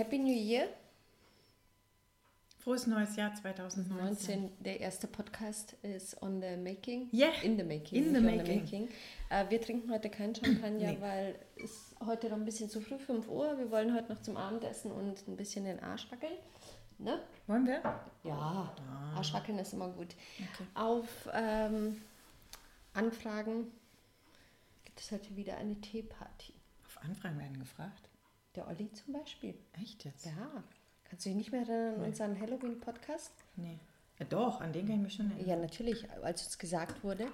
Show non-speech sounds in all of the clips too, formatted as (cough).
Happy New Year. Frohes neues Jahr 2019. 19, der erste Podcast ist on the making. Yeah. In the making. In the nicht on making. Äh, wir trinken heute kein Champagner, Nee. weil es heute noch ein bisschen zu früh, 5 Uhr. Wir wollen heute noch zum Abendessen und ein bisschen den Arsch wackeln. Ne? Wollen wir? Ja, Arsch wackeln ist immer gut. Okay. Auf ähm, Anfragen gibt es heute wieder eine Teeparty. Auf Anfragen werden gefragt. Der Olli zum Beispiel. Echt jetzt? Ja. Kannst du dich nicht mehr erinnern an unseren Halloween-Podcast? Nee. Ja, doch, an den kann ich mich schon erinnern. Ja, natürlich, als uns gesagt wurde,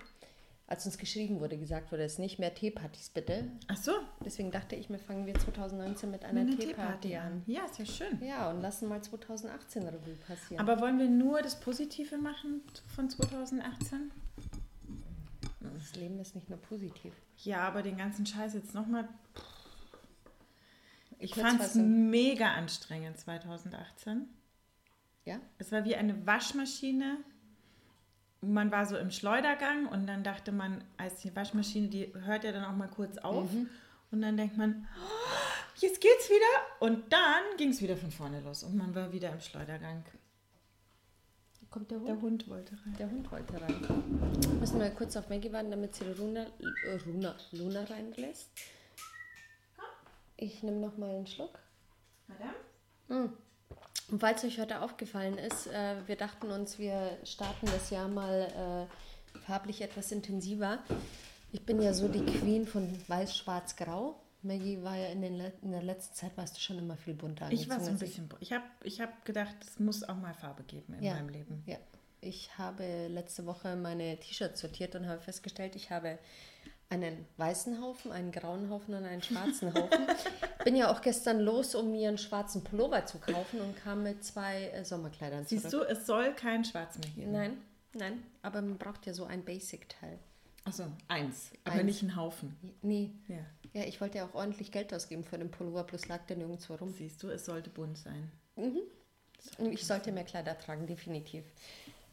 als uns geschrieben wurde, gesagt wurde, es nicht mehr Teepartys bitte. Ach so, Deswegen dachte ich, wir fangen wir 2019 mit einer eine Teeparty an. Ja, ist ja schön. Ja, und lassen mal 2018 Revue passieren. Aber wollen wir nur das Positive machen von 2018? das Leben ist nicht nur positiv. Ja, aber den ganzen Scheiß jetzt nochmal. Ich fand es mega anstrengend 2018. Ja? Es war wie eine Waschmaschine. Man war so im Schleudergang und dann dachte man, als die Waschmaschine, die hört ja dann auch mal kurz auf. Und dann denkt man, "Oh, jetzt geht's wieder. Und dann ging es wieder von vorne los und man war wieder im Schleudergang. Kommt der Hund? Der Hund wollte rein. Der Hund wollte rein. Müssen wir kurz auf Maggie warten, damit sie Luna, Luna, Luna reinlässt. Ich nehme noch mal einen Schluck. Madame? Und falls euch heute aufgefallen ist, äh, wir dachten uns, wir starten das Jahr mal äh, farblich etwas intensiver. Ich bin ja so die Queen von Weiß, Schwarz, Grau. Maggie war ja in, den, in der letzten Zeit, warst du schon immer viel bunter Ich war so ein bisschen. Ich habe ich hab gedacht, es muss auch mal Farbe geben in Ja. meinem Leben. Ja, ich habe letzte Woche meine T-Shirts sortiert und habe festgestellt, ich habe einen weißen Haufen, einen grauen Haufen und einen schwarzen Haufen. (laughs) Bin ja auch gestern los, um mir einen schwarzen Pullover zu kaufen und kam mit zwei äh, Sommerkleidern Siehst zurück. du, es soll kein Schwarz mehr geben. Nein, nein, aber man braucht ja so ein Basic-Teil. Achso, eins. Aber Eins. nicht ein Haufen. Nee, Ja. ja, ich wollte ja auch ordentlich Geld ausgeben für den Pullover, bloß lag der nirgendwo rum. Siehst du, es sollte bunt sein. Und Ich sollte mehr Kleider tragen, definitiv.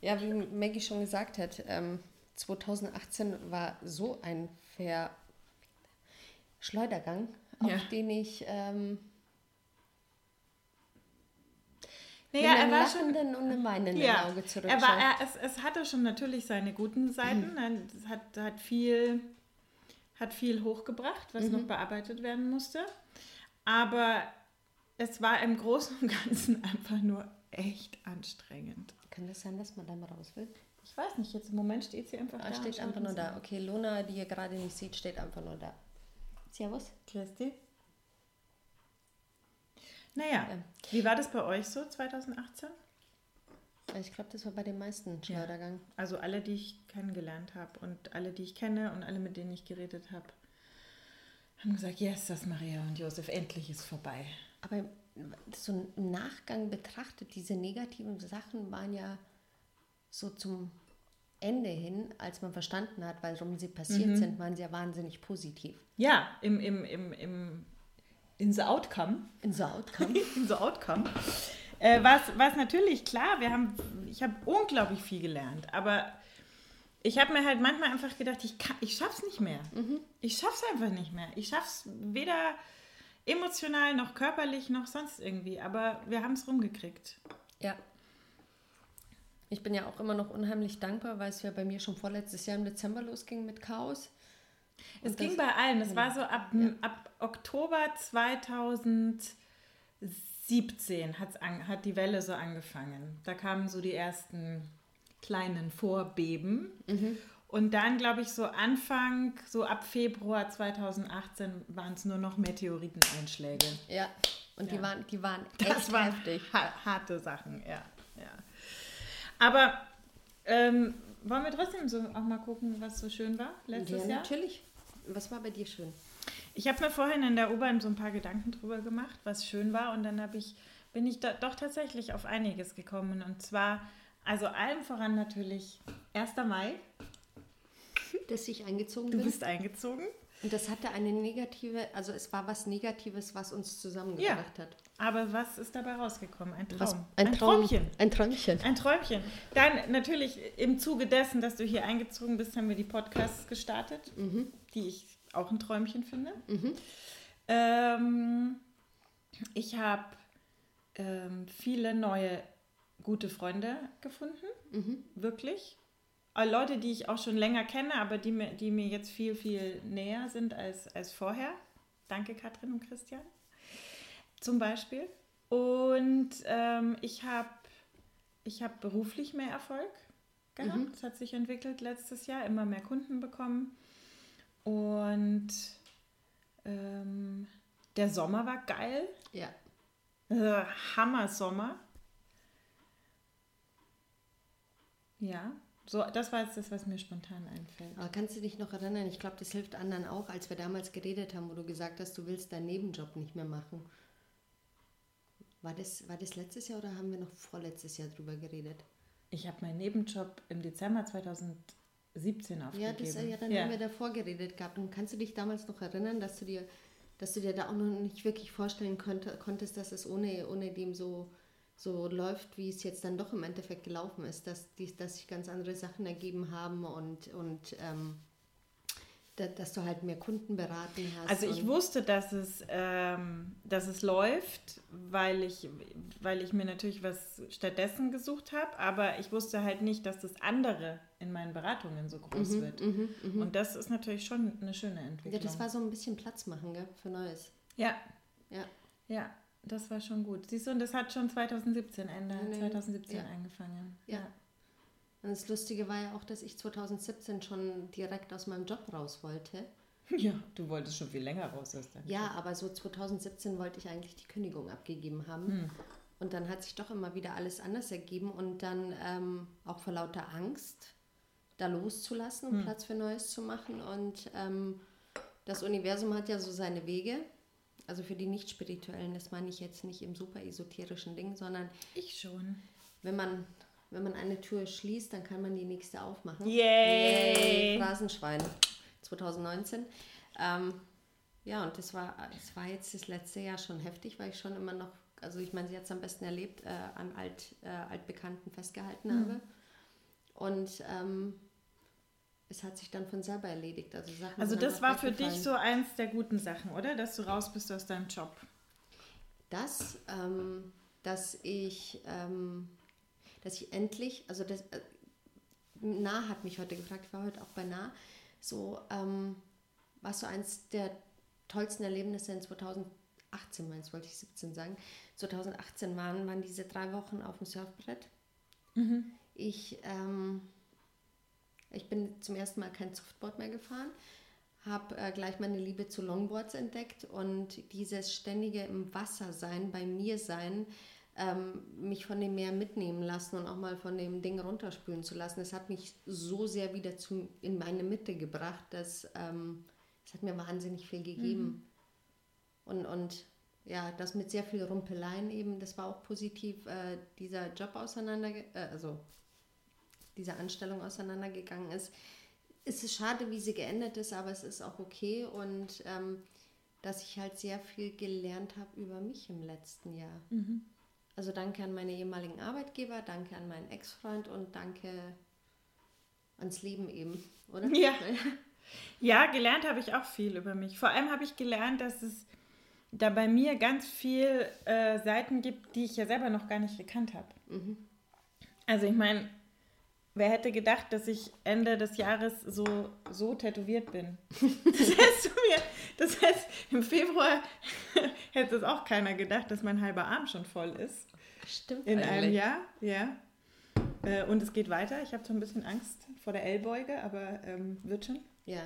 Ja, wie Maggie schon gesagt hat, ähm, 2018 war so ein Ver Schleudergang, auf Ja. den ich ähm, Naja, mit er war schon. und einem weinenden Ja, Auge er zurückschaue. war, er, es, es hatte schon natürlich seine guten Mhm. Seiten. Nein, Es hat, hat, viel, hat viel hochgebracht, was Mhm. noch bearbeitet werden musste. Aber es war im Großen und Ganzen (laughs) einfach nur echt anstrengend. Kann das sein, dass man da mal raus will? Ich weiß nicht, jetzt im Moment steht sie einfach Ah, da. steht einfach nur da. Okay, Luna, die ihr gerade nicht seht, steht einfach nur da. Servus. Christi? Naja, Ja. wie war das bei euch so 2018? Ich glaube, das war bei den meisten Schleudergang. Also alle, die ich kennengelernt habe und alle, die ich kenne und alle, mit denen ich geredet habe, haben gesagt, yes, das Maria und Josef, endlich ist vorbei. Aber so im Nachgang betrachtet, diese negativen Sachen waren ja so zum Ende hin, als man verstanden hat, warum sie passiert Mhm. sind, waren sie ja wahnsinnig positiv. Ja, im, im, im, im, in the outcome, In so Outcome. (laughs) in the outcome, äh, war es natürlich klar, wir haben, ich habe unglaublich viel gelernt, aber ich habe mir halt manchmal einfach gedacht, ich, kann, ich schaff's nicht mehr. Ich schaff's einfach nicht mehr. Ich schaff's weder emotional noch körperlich noch sonst irgendwie, aber wir haben es rumgekriegt. ja. Ich bin ja auch immer noch unheimlich dankbar, weil es ja bei mir schon vorletztes Jahr im Dezember losging mit Chaos. Es Und ging das- bei allen. Es war so ab, ab Oktober 2017 hat's an, hat die Welle so angefangen. Da kamen so die ersten kleinen Vorbeben. Und dann, glaube ich, so Anfang, so ab Februar 2018 waren es nur noch Meteoriteneinschläge. Ja. Und die Ja. waren, die waren Das echt waren heftig. ha harte Sachen, ja. Aber ähm, wollen wir trotzdem so auch mal gucken, was so schön war letztes Ja, Jahr? natürlich. Was war bei dir schön? Ich habe mir vorhin in der U-Bahn so ein paar Gedanken drüber gemacht, was schön war. Und dann habe ich, bin ich da doch tatsächlich auf einiges gekommen. Und zwar, also allem voran natürlich 1. Mai. Dass ich eingezogen Du bin. bist eingezogen. Und das hatte eine negative, also es war was Negatives, was uns zusammengebracht hat. Aber was ist dabei rausgekommen? Ein Traum. Was, ein, Traum, Träumchen. Ein Träumchen. Ein Träumchen. Dann natürlich im Zuge dessen, dass du hier eingezogen bist, haben wir die Podcasts gestartet, die ich auch ein Träumchen finde. Ähm, ich habe ähm, viele neue gute Freunde gefunden. Mhm. Wirklich. Äh, Leute, die ich auch schon länger kenne, aber die mir, die mir jetzt viel, viel näher sind als, als vorher. Danke, Katrin und Christian. Zum Beispiel. Und ähm, ich habe ich hab beruflich mehr Erfolg gehabt. Mhm. Das hat sich entwickelt letztes Jahr, immer mehr Kunden bekommen. Und ähm, der Sommer war geil. Ja. Äh, Hammer Sommer. Ja, so, das war jetzt das, was mir spontan einfällt. Aber kannst du dich noch erinnern? Ich glaube, das hilft anderen auch, als wir damals geredet haben, wo du gesagt hast, du willst deinen Nebenjob nicht mehr machen. War das, war das letztes Jahr oder haben wir noch vorletztes Jahr drüber geredet? Ich habe meinen Nebenjob im Dezember 2017 aufgegeben. Ja, das, ja dann ja. haben wir davor geredet gehabt. Und kannst du dich damals noch erinnern, dass du dir, dass du dir da auch noch nicht wirklich vorstellen konnte, konntest, dass es ohne, ohne dem so so läuft, wie es jetzt dann doch im Endeffekt gelaufen ist, dass, die, dass sich ganz andere Sachen ergeben haben und, und ähm, da, dass du halt mehr Kunden beraten hast. Also ich wusste, dass es, ähm, dass es läuft, weil ich, weil ich mir natürlich was stattdessen gesucht habe, aber ich wusste halt nicht, dass das andere in meinen Beratungen so groß mhm, wird. Mh, mh. Und das ist natürlich schon eine schöne Entwicklung. Ja, das war so ein bisschen Platz machen gell, für Neues. Ja. Ja. Ja. Das war schon gut. Siehst du, und das hat schon 2017, Ende nee, 2017 ja. angefangen. Ja. ja. Und das Lustige war ja auch, dass ich 2017 schon direkt aus meinem Job raus wollte. (laughs) Ja, du wolltest schon viel länger raus aus deinem Ja, Job. aber so 2017 wollte ich eigentlich die Kündigung abgegeben haben. Hm. Und dann hat sich doch immer wieder alles anders ergeben und dann ähm, auch vor lauter Angst da loszulassen und hm. Platz für Neues zu machen. Und ähm, das Universum hat ja so seine Wege. Also für die Nicht-Spirituellen, das meine ich jetzt nicht im super esoterischen Ding, sondern. Ich schon. Wenn man, wenn man eine Tür schließt, dann kann man die nächste aufmachen. Yay! Yay Phrasenschwein 2019. Ähm, ja, und das war, das war jetzt das letzte Jahr schon heftig, weil ich schon immer noch, also ich meine, sie hat es am besten erlebt, äh, an alt, äh, Altbekannten festgehalten mhm. habe. Und ähm, es hat sich dann von selber erledigt. Also, Sachen also das war für dich so eins der guten Sachen, oder? Dass du raus bist aus deinem Job. Das, ähm, dass ich, ähm, dass ich endlich, also das, äh, Nah hat mich heute gefragt, ich war heute auch bei Nah, so, ähm, was so eins der tollsten Erlebnisse in 2018, meins wollte ich 17 sagen, 2018 waren, waren diese drei Wochen auf dem Surfbrett. Mhm. Ich, ähm, ich bin zum ersten Mal kein Softboard mehr gefahren, habe äh, gleich meine Liebe zu Longboards entdeckt und dieses ständige im Wasser sein, bei mir sein, ähm, mich von dem Meer mitnehmen lassen und auch mal von dem Ding runterspülen zu lassen, das hat mich so sehr wieder zu, in meine Mitte gebracht, dass ähm, es hat mir wahnsinnig viel gegeben. Mhm. Und, und ja, das mit sehr viel Rumpeleien eben, das war auch positiv, äh, dieser Job auseinander, äh, also dieser Anstellung auseinandergegangen ist. Es ist schade, wie sie geendet ist, aber es ist auch okay und ähm, dass ich halt sehr viel gelernt habe über mich im letzten Jahr. Mhm. Also danke an meine ehemaligen Arbeitgeber, danke an meinen Ex-Freund und danke ans Leben eben, oder? Ja. (laughs) Ja, gelernt habe ich auch viel über mich. Vor allem habe ich gelernt, dass es da bei mir ganz viel äh, Seiten gibt, die ich ja selber noch gar nicht gekannt habe. Mhm. Also ich meine, Wer hätte gedacht, dass ich Ende des Jahres so, so tätowiert bin? (laughs) Das heißt, mir, das heißt, im Februar (laughs) hätte es auch keiner gedacht, dass mein halber Arm schon voll ist. Stimmt. In eigentlich. einem Jahr, ja. Äh, und es geht weiter. Ich habe so ein bisschen Angst vor der Ellbeuge, aber ähm, wird schon. Ja.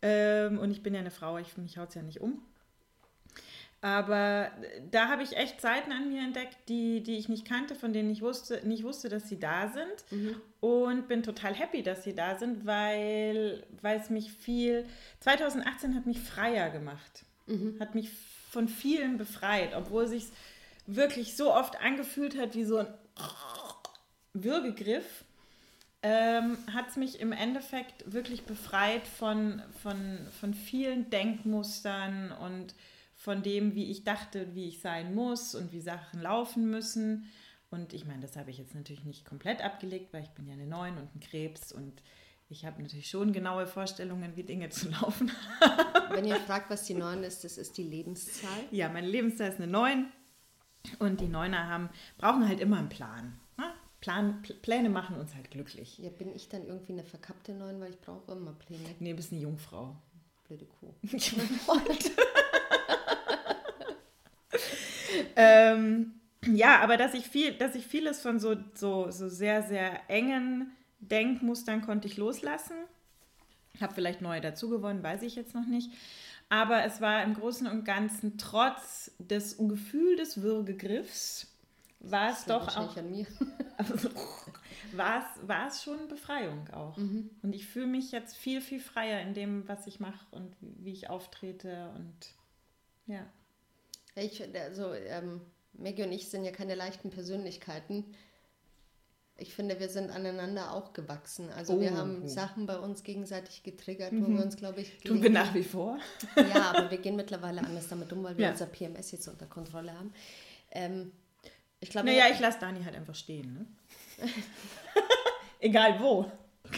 Ähm, und ich bin ja eine Frau, ich, mich haut es ja nicht um. Aber da habe ich echt Seiten an mir entdeckt, die, die ich nicht kannte, von denen ich wusste, nicht wusste, dass sie da sind. Mhm. Und bin total happy, dass sie da sind, weil, weil es mich viel. 2018 hat mich freier gemacht. Mhm. Hat mich von vielen befreit, obwohl es sich wirklich so oft angefühlt hat wie so ein Würgegriff. Ähm, hat es mich im Endeffekt wirklich befreit von, von, von vielen Denkmustern und von dem, wie ich dachte, wie ich sein muss und wie Sachen laufen müssen. Und ich meine, das habe ich jetzt natürlich nicht komplett abgelegt, weil ich bin ja eine Neun und ein Krebs und ich habe natürlich schon genaue Vorstellungen, wie Dinge zu (laughs) laufen Wenn ihr fragt, was die Neun ist, das ist die Lebenszahl. Ja, meine Lebenszahl ist eine Neun. Und die Neuner haben, brauchen halt immer einen Plan. Ne? Plan Pläne machen uns halt glücklich. Ja, bin ich dann irgendwie eine verkappte Neun, weil ich brauche immer Pläne. Nee, du bist eine Jungfrau. Blöde Kuh. (laughs) ähm, ja, aber dass ich viel, dass ich vieles von so, so, so sehr, sehr engen Denkmustern konnte ich loslassen. Habe vielleicht neue dazugewonnen, weiß ich jetzt noch nicht. Aber es war im Großen und Ganzen trotz des Gefühl des Würgegriffs, war es doch auch. An mir. (laughs) war, es, war es schon Befreiung auch. Mhm. Und ich fühle mich jetzt viel, viel freier in dem, was ich mache und wie ich auftrete und ja. Ich, also, ähm, Maggie und ich sind ja keine leichten Persönlichkeiten. Ich finde, wir sind aneinander auch gewachsen. Also oh. wir haben Sachen bei uns gegenseitig getriggert, wo mhm. wir uns, glaube ich... Tun wir nach wie vor. Ja, aber wir gehen mittlerweile anders damit um, weil wir ja. unser PMS jetzt unter Kontrolle haben. Ähm, ich glaube... Naja, ich lasse Dani halt einfach stehen. Ne? (laughs) Egal wo.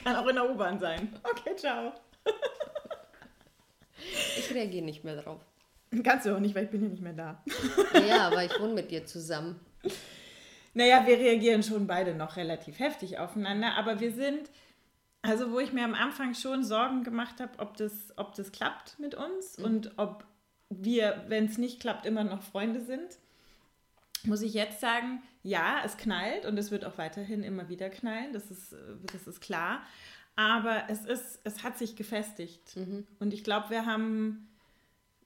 Kann auch in der U-Bahn sein. Okay, ciao. ich reagiere nicht mehr drauf. (laughs) Kannst du auch nicht, weil ich bin ja nicht mehr da. Ja, aber ich wohne mit dir zusammen. Naja, wir reagieren schon beide noch relativ heftig aufeinander, aber wir sind, also wo ich mir am Anfang schon Sorgen gemacht habe, ob das, ob das klappt mit uns mhm. und ob wir, wenn es nicht klappt, immer noch Freunde sind, muss ich jetzt sagen, ja, es knallt und es wird auch weiterhin immer wieder knallen, das ist, das ist klar. Aber es, ist, es hat sich gefestigt. Mhm. Und ich glaube, wir haben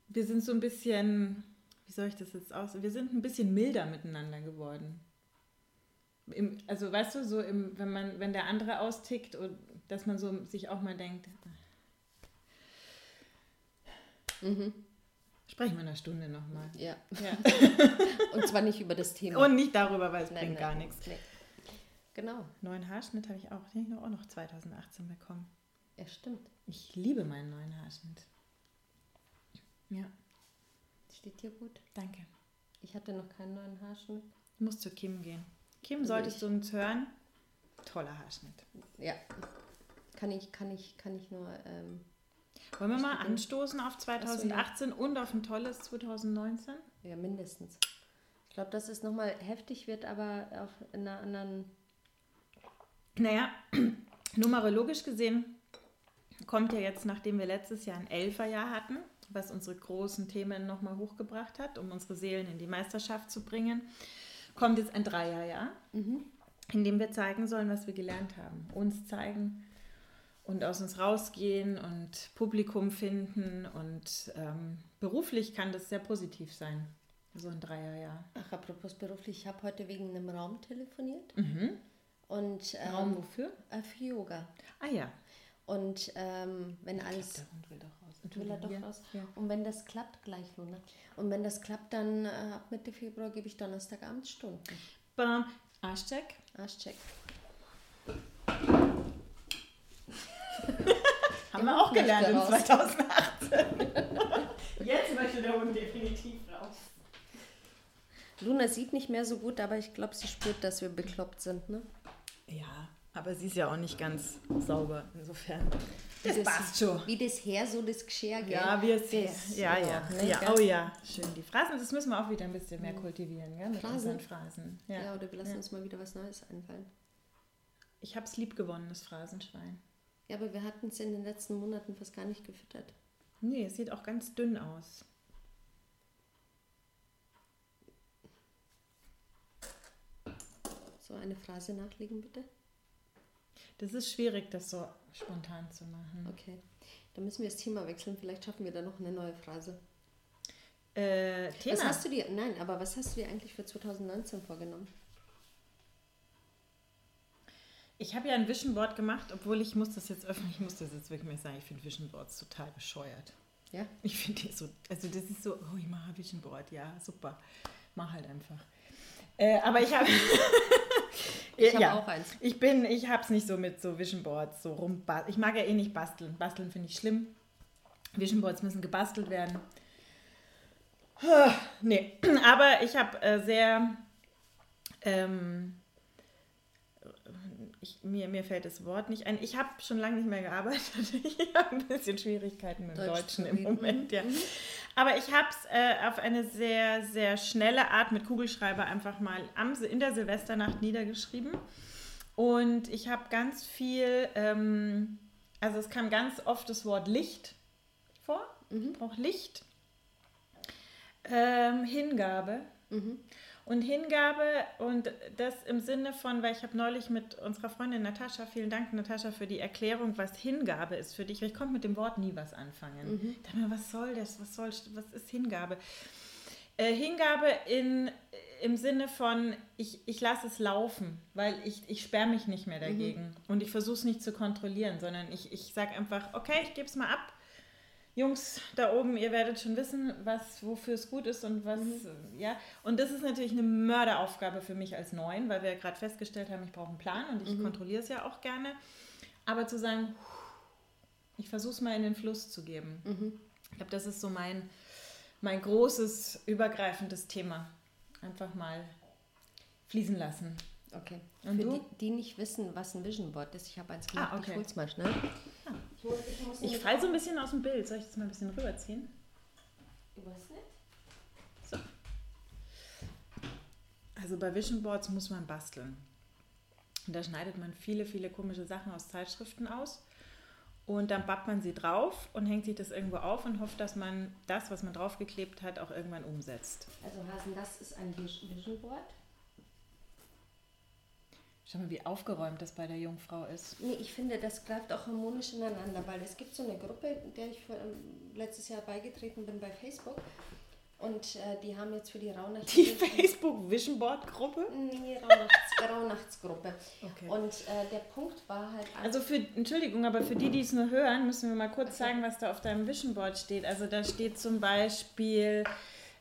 wir sind so ein bisschen, wie soll ich das jetzt aus? Wir sind ein bisschen milder miteinander geworden. Im, also weißt du, so im, wenn man, wenn der andere austickt und dass man so sich auch mal denkt. Mhm. Sprechen wir in einer Stunde nochmal. Ja. ja. (laughs) und zwar nicht über das Thema. Und nicht darüber, weil es nein, bringt nein, gar nichts. Nee. Genau. Neuen Haarschnitt habe ich auch, den ich auch noch 2018 bekommen. Ja, stimmt. Ich liebe meinen neuen Haarschnitt. Ja. Steht dir gut. Danke. Ich hatte noch keinen neuen Haarschnitt. Du musst zu Kim gehen. Kim, also solltest ich. du uns hören? Toller Haarschnitt. Ja. Kann ich, kann ich, kann ich nur. Ähm, Wollen wir mal anstoßen auf 2018 so, ja. und auf ein tolles 2019? Ja, mindestens. Ich glaube, dass es nochmal heftig wird, aber auf einer anderen. Naja, (clears throat) numerologisch gesehen kommt ja jetzt, nachdem wir letztes Jahr ein Elferjahr hatten, was unsere großen Themen nochmal hochgebracht hat, um unsere Seelen in die Meisterschaft zu bringen, kommt jetzt ein Dreierjahr, mhm. in dem wir zeigen sollen, was wir gelernt haben. Uns zeigen und aus uns rausgehen und Publikum finden. Und ähm, beruflich kann das sehr positiv sein, so ein Dreierjahr. Ach, apropos beruflich, ich habe heute wegen einem Raum telefoniert. Mhm. Und, ähm, Raum wofür? Äh, für Yoga. Ah ja. Und ähm, wenn alles. Der Hund will doch raus. Will er doch ja. raus. Ja. Und wenn das klappt, gleich Luna. Und wenn das klappt, dann äh, ab Mitte Februar gebe ich Donnerstagabend Stunden. Bam. Arschcheck. Arschcheck. (laughs) Haben wir auch gelernt in 2018. (laughs) Jetzt möchte der Hund definitiv raus. Luna sieht nicht mehr so gut, aber ich glaube, sie spürt, dass wir bekloppt sind, ne? Ja, aber sie ist ja auch nicht ganz sauber, insofern. Das, das passt schon. Wie das Her, so das Geschirr, gell? Ja, wie es das, ja, ja, ne, ja. Oh ja, schön. Die Phrasen, das müssen wir auch wieder ein bisschen mehr kultivieren, gell? Mit Phrasen. Phrasen. Ja. ja, oder wir lassen ja. uns mal wieder was Neues einfallen. Ich habe es lieb gewonnen, das Phrasenschwein. Ja, aber wir hatten es in den letzten Monaten fast gar nicht gefüttert. Nee, es sieht auch ganz dünn aus. So eine Phrase nachlegen, bitte. Das ist schwierig, das so spontan zu machen. Okay, dann müssen wir das Thema wechseln. Vielleicht schaffen wir da noch eine neue Phrase. Äh, Thema? Was hast du dir, nein, aber was hast du dir eigentlich für 2019 vorgenommen? Ich habe ja ein Vision Board gemacht, obwohl ich muss das jetzt öffnen, ich muss das jetzt wirklich sagen, ich finde Vision Boards total bescheuert. Ja? Ich finde die so, also das ist so, oh, ich mache Vision Board, ja, super. Mach halt einfach. Äh, aber ich habe (laughs) Ich habe ja. auch eins. Ich bin, ich habe es nicht so mit so Vision Boards so rum. Ich mag ja eh nicht basteln. Basteln finde ich schlimm. Vision Boards müssen gebastelt werden. Nee, (clears throat) aber ich habe äh, sehr, ähm, ich, mir, mir fällt das Wort nicht ein. Ich habe schon lange nicht mehr gearbeitet. (laughs) Ich habe ein bisschen Schwierigkeiten mit dem Deutsch Deutschen im Moment, ja. Mhm. Aber ich habe es äh, auf eine sehr, sehr schnelle Art mit Kugelschreiber einfach mal am, in der Silvesternacht niedergeschrieben. Und ich habe ganz viel, ähm, also es kam ganz oft das Wort Licht vor. Mhm. Ich brauche Licht. Ähm, Hingabe. Mhm. Und Hingabe und das im Sinne von, weil ich habe neulich mit unserer Freundin Natascha, vielen Dank Natascha für die Erklärung, was Hingabe ist für dich, ich konnte mit dem Wort nie was anfangen. Mhm. Ich dachte mir, was soll das, was soll, was ist Hingabe? Äh, Hingabe in, im Sinne von, ich, ich lasse es laufen, weil ich, ich sperre mich nicht mehr dagegen mhm. und ich versuche es nicht zu kontrollieren, sondern ich, ich sage einfach, okay, ich gebe es mal ab Jungs da oben, ihr werdet schon wissen, was wofür es gut ist und was, mhm. ja. Und das ist natürlich eine Mörderaufgabe für mich als Neuen, weil wir gerade festgestellt haben, ich brauche einen Plan und ich mhm. kontrolliere es ja auch gerne. Aber zu sagen, ich versuche es mal in den Fluss zu geben. Mhm. Ich glaube, das ist so mein, mein großes, übergreifendes Thema. Einfach mal fließen lassen. Okay. Und Für du? Die, die nicht wissen, was ein Vision Board ist, ich habe eins gemacht, ah, okay. ich hol's mal schnell. Ich, falle so ein bisschen aus dem Bild. Soll ich das mal ein bisschen rüberziehen? Weiß nicht. So. Also bei Vision Boards muss man basteln. Und da schneidet man viele, viele komische Sachen aus Zeitschriften aus. Und dann bappt man sie drauf und hängt sich das irgendwo auf und hofft, dass man das, was man draufgeklebt hat, auch irgendwann umsetzt. Also Hasen, das ist ein Vision Board. Schau mal, wie aufgeräumt das bei der Jungfrau ist. Nee, ich finde, das greift auch harmonisch ineinander, weil es gibt so eine Gruppe, der ich für, ähm, letztes Jahr beigetreten bin bei Facebook. Und äh, die haben jetzt für die Rauhnachts... Die Facebook Vision Board Gruppe? Nee, Rauhnachts, (laughs) Rauhnachtsgruppe. Okay. Und äh, der Punkt war halt... Also für, Entschuldigung, aber für die, die es nur hören, müssen wir mal kurz okay. sagen, was da auf deinem Vision Board steht. Also da steht zum Beispiel...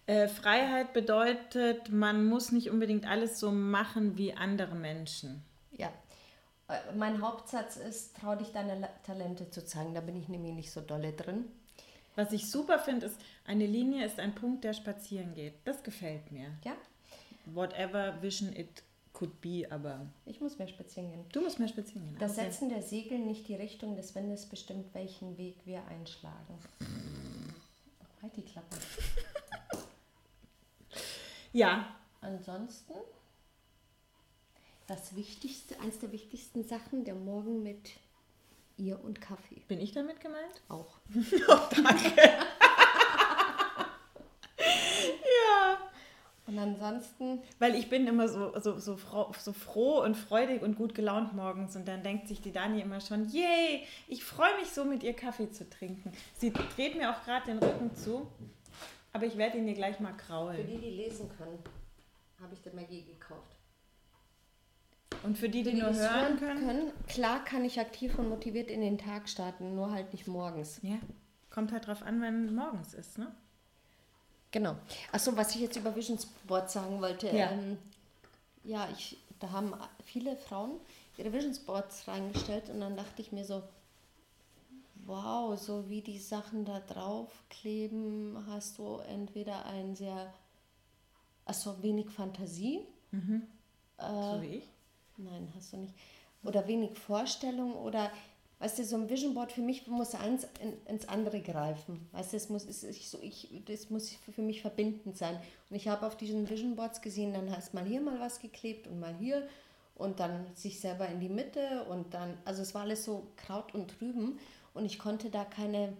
Äh, Freiheit bedeutet, man muss nicht unbedingt alles so machen wie andere Menschen. Ja. Äh, mein Hauptsatz ist, trau dich deine Talente zu zeigen. Da bin ich nämlich nicht so dolle drin. Was ich super finde, ist, eine Linie ist ein Punkt, der spazieren geht. Das gefällt mir. Ja. Whatever vision it could be, aber. Ich muss mehr spazieren gehen. Du musst mehr spazieren gehen. Das okay. Setzen der Segel nicht die Richtung des Windes bestimmt, welchen Weg wir einschlagen. (laughs) Halt die Klappe. Ja. Ansonsten das Wichtigste, eins der wichtigsten Sachen, der Morgen mit ihr und Kaffee. Bin ich damit gemeint? Auch. (laughs) oh, danke. (laughs) ja. Und ansonsten. Weil ich bin immer so, so, so, froh, so froh und freudig und gut gelaunt morgens und dann denkt sich die Dani immer schon, yay, ich freue mich so mit ihr Kaffee zu trinken. Sie dreht mir auch gerade den Rücken zu. Aber ich werde ihn dir gleich mal kraulen. Für die, die lesen können, habe ich den Magie gekauft. Und für die, die, die nur hören können? können? Klar kann ich aktiv und motiviert in den Tag starten, nur halt nicht morgens. Ja, kommt halt drauf an, wenn morgens ist, ne? Genau. Achso, was ich jetzt über Vision Board sagen wollte. Ja, ähm, ja ich, da haben viele Frauen ihre Vision Boards reingestellt und dann dachte ich mir so, wow, so wie die Sachen da drauf kleben, hast du entweder ein sehr, also wenig Fantasie. Mhm. Äh, so wie ich? Nein, hast du nicht. Oder wenig Vorstellung oder, weißt du, so ein Vision Board für mich muss eins in, ins andere greifen. Weißt du, es muss, es, ich, so, ich, das muss für mich verbindend sein. Und ich habe auf diesen Vision Boards gesehen, dann hast mal hier mal was geklebt und mal hier und dann sich selber in die Mitte und dann, also es war alles so Kraut und Trüben. Und ich konnte da keine,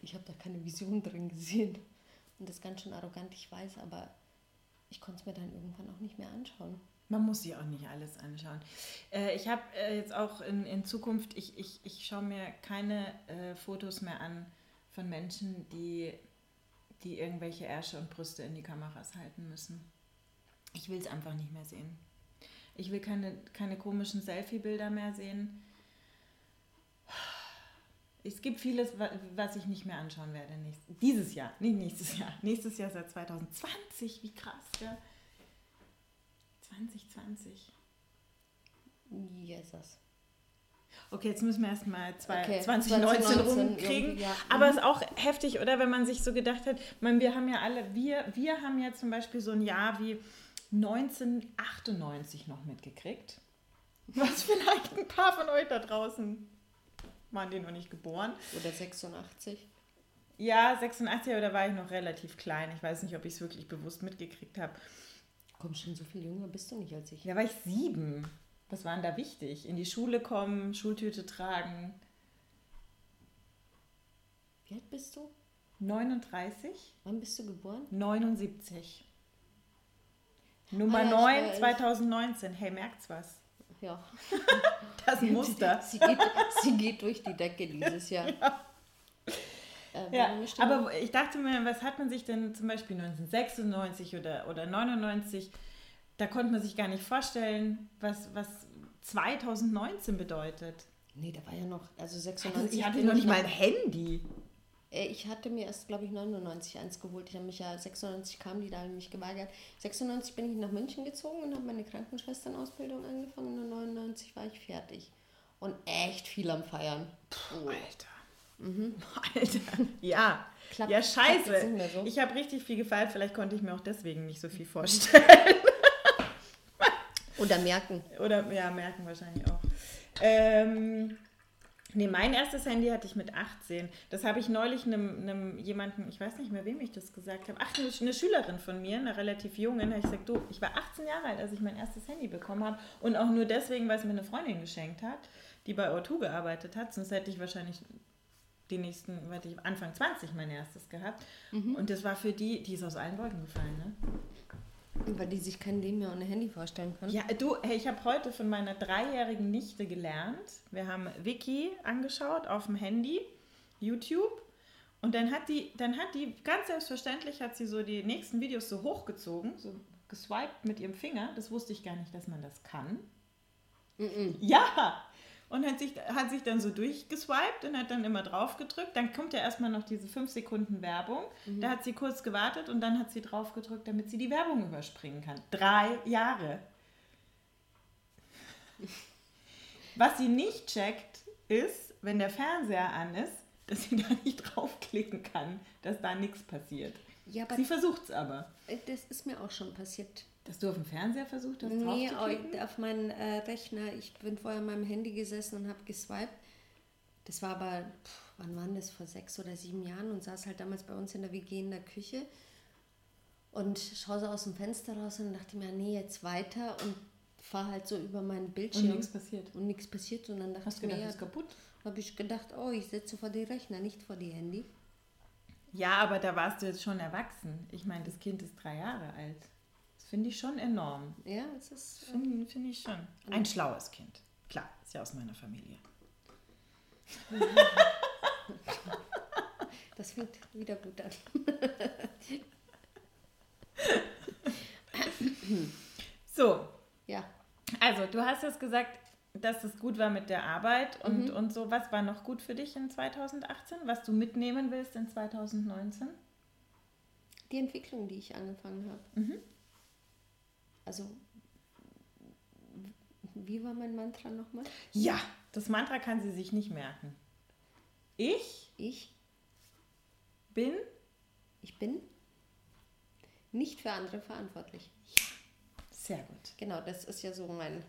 ich habe da keine Vision drin gesehen. Und das ist ganz schön arrogant, ich weiß, aber ich konnte es mir dann irgendwann auch nicht mehr anschauen. Man muss sich auch nicht alles anschauen. Äh, ich habe äh, jetzt auch in, in Zukunft, ich, ich, ich schaue mir keine äh, Fotos mehr an von Menschen, die, die irgendwelche Ärsche und Brüste in die Kameras halten müssen. Ich will es einfach nicht mehr sehen. Ich will keine, keine komischen Selfie-Bilder mehr sehen es gibt vieles, was ich nicht mehr anschauen werde. dieses Jahr, nicht nächstes Jahr. (laughs) Nächstes Jahr seit 2020, wie krass, ja. 2020. Jesus. Okay, jetzt müssen wir erstmal okay, 2019, 2019 rumkriegen. Ja. Aber es mhm. ist auch heftig, oder? Wenn man sich so gedacht hat, man, wir haben ja alle, wir, wir haben ja zum Beispiel so ein Jahr wie 1998 noch mitgekriegt. (laughs) Was vielleicht ein paar von euch da draußen waren die noch nicht geboren. Oder 86. Ja, 86, aber da war ich noch relativ klein. Ich weiß nicht, ob ich es wirklich bewusst mitgekriegt habe. Komm, schon so viel jünger bist du nicht als ich. Da war ich sieben. Was war denn da wichtig? In die Schule kommen, Schultüte tragen. Wie alt bist du? 39? Wann bist du geboren? 79. Nummer Ah ja, 9, ich weiß. 2019. Hey, merkt's was? Ja. (laughs) Das Muster. Sie geht, sie geht durch die Decke dieses Jahr. (laughs) Äh, Ja, ist denn- aber ich dachte mir, was hat man sich denn zum Beispiel 1996 oder, oder 99, da konnte man sich gar nicht vorstellen, was, was 2019 bedeutet. Nee, da war ja noch, also Also 96. ich hatte noch nicht mal ein Handy. Äh, Ich hatte mir erst, glaube ich, 99 eins geholt. Ich habe mich ja, 96 kam die, da habe ich mich geweigert. 96 bin ich nach München gezogen und habe meine Krankenschwesternausbildung angefangen und 99 war ich fertig. Und echt viel am Feiern. Oh. Alter. (laughs) Alter. Ja. Klappt- ja, scheiße. so. Ich habe richtig viel gefeiert. Vielleicht konnte ich mir auch deswegen nicht so viel vorstellen. Oder merken. Oder ja, merken wahrscheinlich auch. Ähm, nee, mein erstes Handy hatte ich mit 18. Das habe ich neulich einem, einem jemanden, ich weiß nicht mehr, wem ich das gesagt habe. Ach, eine, Schülerin von mir, eine relativ junge. Da habe ich gesagt, du, ich war 18 Jahre alt, als ich mein erstes Handy bekommen habe. Und auch nur deswegen, weil es mir eine Freundin geschenkt hat, die bei O2 gearbeitet hat. Sonst hätte ich wahrscheinlich die nächsten, hätte ich Anfang 20 mein erstes gehabt. Und das war für die, die ist aus allen Wolken gefallen, ne? Weil die sich kein Leben mehr ohne Handy vorstellen können. Ja, du, hey, ich habe heute von meiner dreijährigen Nichte gelernt. Wir haben Wiki angeschaut auf dem Handy, YouTube. Und dann hat die, dann hat die, ganz selbstverständlich hat sie so die nächsten Videos so hochgezogen, so geswiped mit ihrem Finger. Das wusste ich gar nicht, dass man das kann. Ja! Und hat sich, hat sich dann so durchgeswiped und hat dann immer drauf gedrückt. Dann kommt ja erstmal noch diese 5 Sekunden Werbung. Da hat sie kurz gewartet und dann hat sie drauf gedrückt, damit sie die Werbung überspringen kann. Drei Jahre. (laughs) Was sie nicht checkt, ist, wenn der Fernseher an ist, dass sie (laughs) da nicht draufklicken kann, dass da nichts passiert. Ja, aber Sie versucht es aber. äh, das ist mir auch schon passiert. Dass du auf dem Fernseher versucht hast, Nee, auf meinen äh, Rechner. Ich bin vorher an meinem Handy gesessen und habe geswiped. Das war aber, pff, wann waren das? Vor sechs oder sieben Jahren und saß halt damals bei uns in der WG in der Küche und schaue so aus dem Fenster raus und dachte mir, nee, jetzt weiter und fahre halt so über meinen Und Bildschirm. nichts passiert. Und nichts passiert. Und dann dachte Hast ich du mir, gedacht, ja, das ist kaputt? habe ich gedacht, oh, ich setze vor die Rechner, nicht vor die Handy. Ja, aber da warst du jetzt schon erwachsen. Ich meine, das Kind ist drei Jahre alt. Das finde ich schon enorm. Ja, es ist. äh, Finde find ich schon. Ein schlaues Kind. Klar, ist ja aus meiner Familie. (laughs) Das fängt wieder gut an. So, Ja. also du hast jetzt gesagt, dass es gut war mit der Arbeit und, Mhm. und so. Was war noch gut für dich in 2018? Was du mitnehmen willst in 2019? Die Entwicklung, die ich angefangen habe. Mhm. Also, wie war mein Mantra nochmal? Ja, das Mantra kann sie sich nicht merken. Ich Ich, bin ich bin nicht für andere verantwortlich. sehr gut. Genau, das ist ja so mein,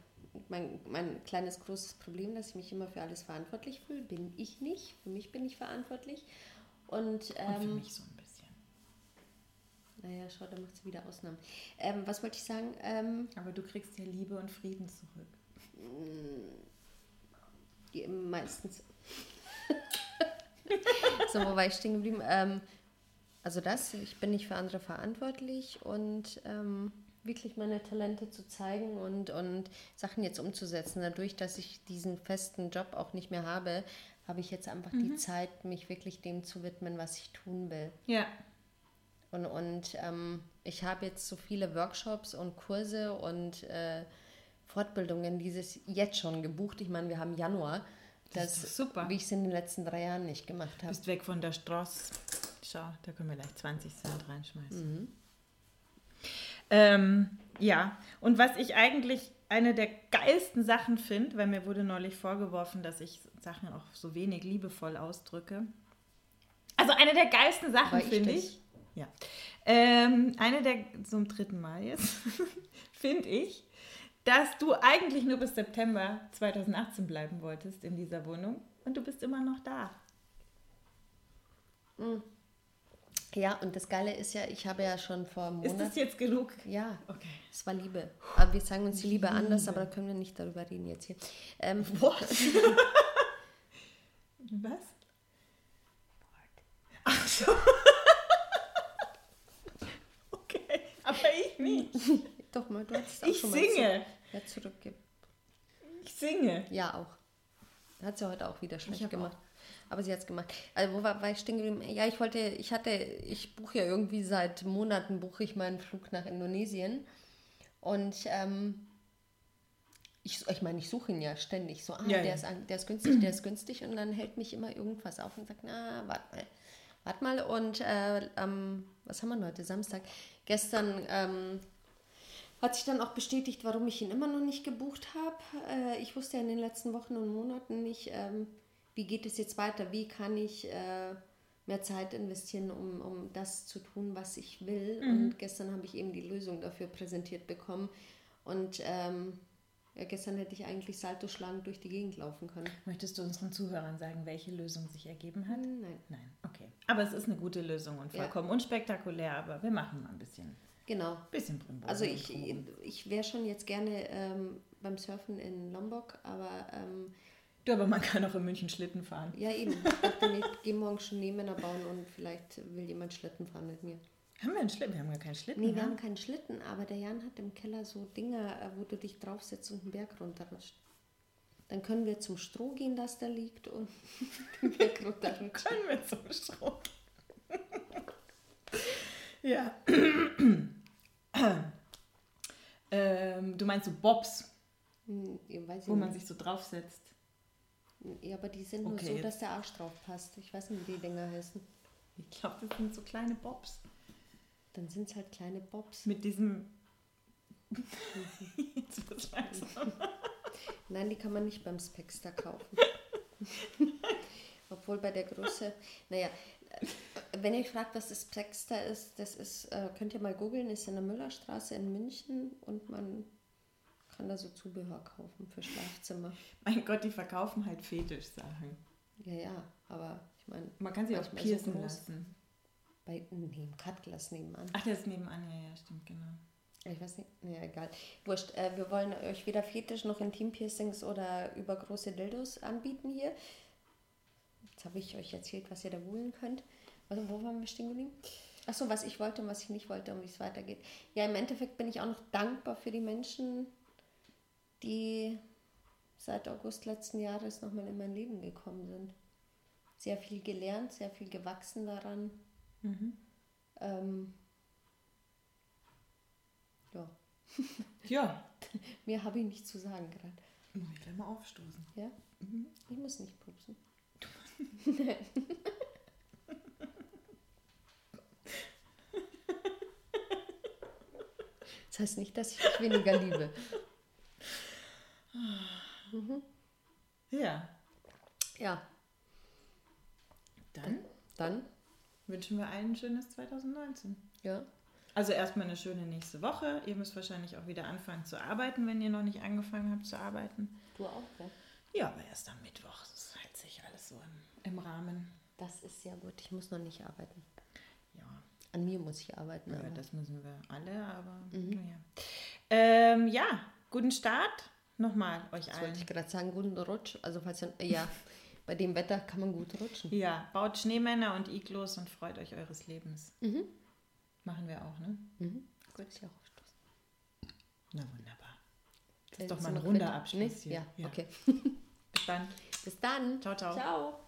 mein, mein kleines großes Problem, dass ich mich immer für alles verantwortlich fühle. Bin ich nicht. Für mich bin ich verantwortlich. Und, Und für ähm, mich so ein bisschen. Naja, schau, da macht sie wieder Ausnahmen. Ähm, was wollte ich sagen? Ähm, Aber du kriegst ja Liebe und Frieden zurück. Die meistens. (laughs) so, wo war ich stehen geblieben? Ähm, also das, ich bin nicht für andere verantwortlich und ähm, wirklich meine Talente zu zeigen und, und Sachen jetzt umzusetzen. Dadurch, dass ich diesen festen Job auch nicht mehr habe, habe ich jetzt einfach die Zeit, mich wirklich dem zu widmen, was ich tun will. Ja. Und, und ähm, ich habe jetzt so viele Workshops und Kurse und äh, Fortbildungen dieses jetzt schon gebucht. Ich meine, wir haben Januar. Das ist doch super. Wie ich es in den letzten drei Jahren nicht gemacht habe. Bist weg von der Straße. Schau, da können wir gleich 20 Cent reinschmeißen. Ähm, ja, und was ich eigentlich eine der geilsten Sachen finde, weil mir wurde neulich vorgeworfen, dass ich Sachen auch so wenig liebevoll ausdrücke. Also eine der geilsten Sachen ich finde das? ich. Ja. Ähm, eine der, zum dritten Mal jetzt, (laughs) finde ich, dass du eigentlich nur bis September 2018 bleiben wolltest in dieser Wohnung und du bist immer noch da. Ja, und das Geile ist ja, ich habe ja schon vor einem Ist Monat. das jetzt genug? Ja, Okay. es war Liebe. Aber wir sagen uns die Liebe anders, aber da können wir nicht darüber reden jetzt hier. Ähm, (laughs) What? (laughs) Was? Ach so. okay, aber ich nicht. (laughs) doch mal, du hast auch Ich schon mal singe. Zu, ja, zurückgeben. Ich singe. Ja, auch. Hat sie heute auch wieder schlecht gemacht. Aber sie hat es gemacht. Also wo war, war ich stehen geblieben? Ja, ich wollte, ich hatte, ich buche ja irgendwie seit Monaten buche ich meinen Flug nach Indonesien. Und ähm, ich, ich meine, ich suche ihn ja ständig. So, ah, Ja, der, ja. Ist, an- der ist günstig, der ist günstig. Und dann hält mich immer irgendwas auf und sagt, na, warte mal. Warte mal. Und äh, am, was haben wir heute? Samstag. Gestern ähm, hat sich dann auch bestätigt, warum ich ihn immer noch nicht gebucht habe. Äh, ich wusste ja in den letzten Wochen und Monaten nicht, ähm, wie geht es jetzt weiter, wie kann ich äh, mehr Zeit investieren, um, um das zu tun, was ich will. Und gestern habe ich eben die Lösung dafür präsentiert bekommen. Und ähm, ja, gestern hätte ich eigentlich Salto schlagend durch die Gegend laufen können. Möchtest du unseren Zuhörern sagen, welche Lösung sich ergeben hat? Nein. Nein, okay. Aber es ist eine gute Lösung und Ja. vollkommen unspektakulär, aber wir machen mal ein bisschen, Genau. bisschen Brimborium Also ich, ich wäre schon jetzt gerne ähm, beim Surfen in Lombok, aber ähm, Du, aber man kann auch in München Schlitten fahren. ja eben, ich dachte ich gehe morgen schon Nebenmänner bauen und vielleicht will jemand Schlitten fahren mit mir. Haben wir einen Schlitten? Wir haben gar keinen Schlitten. Nee, wir ne? haben keinen Schlitten, aber der Jan hat im Keller so Dinger, äh, wo du dich draufsetzt und einen Berg runterrutscht. Dann können wir zum Stroh gehen, das da liegt und (laughs) den Berg runterrutschen. (laughs) Können wir zum Strom. (laughs) ja. (clears throat) ähm, du meinst so Bobs, Hm, wo man nicht. sich so draufsetzt. Ja, aber die sind nur Okay, so, jetzt- dass der Arsch drauf passt. Ich weiß nicht, wie die Dinger heißen. Ich glaube, das sind so kleine Bobs. Dann sind es halt kleine Bobs. Mit diesem. (laughs) Jetzt wird's langsam. Nein, die kann man nicht beim Spexter kaufen. Obwohl bei der Größe, naja, wenn ihr fragt, was das Spexter ist, das ist, äh, könnt ihr mal googeln, ist in der Müllerstraße in München und man kann da so Zubehör kaufen für Schlafzimmer. Mein Gott, die verkaufen halt Fetischsachen. Ja, ja, aber ich meine, Man kann sie auch so piercen groß. lassen. Bei nee, Cutglass nebenan. Ach, der ist nebenan, ja, ja, stimmt, genau. Ich weiß nicht, naja, egal. Wurscht, äh, wir wollen euch weder Fetisch noch Intimpiercings oder übergroße Dildos anbieten hier. Jetzt habe ich euch erzählt, was ihr da holen könnt. Also, wo waren wir stehen geblieben? Achso, was ich wollte und was ich nicht wollte und wie es weitergeht. Ja, im Endeffekt bin ich auch noch dankbar für die Menschen, die seit August letzten Jahres nochmal in mein Leben gekommen sind. Sehr viel gelernt, sehr viel gewachsen daran. Ähm, ja, (laughs) Ja. mehr habe ich nicht zu sagen gerade. Muss ich gleich mal aufstoßen. Ja? Ich muss nicht pupsen. (laughs) Das heißt nicht, dass ich dich weniger liebe. Ja. Ja, Dann dann, wünschen wir allen ein schönes 2019. ja. Also erstmal eine schöne nächste Woche. Ihr müsst wahrscheinlich auch wieder anfangen zu arbeiten, wenn ihr noch nicht angefangen habt zu arbeiten. Du auch, ja? Ja, aber erst am Mittwoch. Das hält sich alles so im, im Rahmen. Das ist sehr gut. Ich muss noch nicht arbeiten. Ja, An mir muss ich arbeiten. ja Aber das müssen wir alle, aber naja. Ähm, ja, guten Start nochmal euch das wollte allen. ich gerade sagen, guten Rutsch. Also falls ihr, ja, (laughs) bei dem Wetter kann man gut rutschen. Ja, baut Schneemänner und Iglos und freut euch eures Lebens. Machen wir auch, ne? Mhm. Gut, ist ja auch Schluss. Na wunderbar. Das ist doch mal ein runder? Abschluss Nee? hier. Ja, okay. Bis dann. Bis dann. Ciao, ciao. Ciao.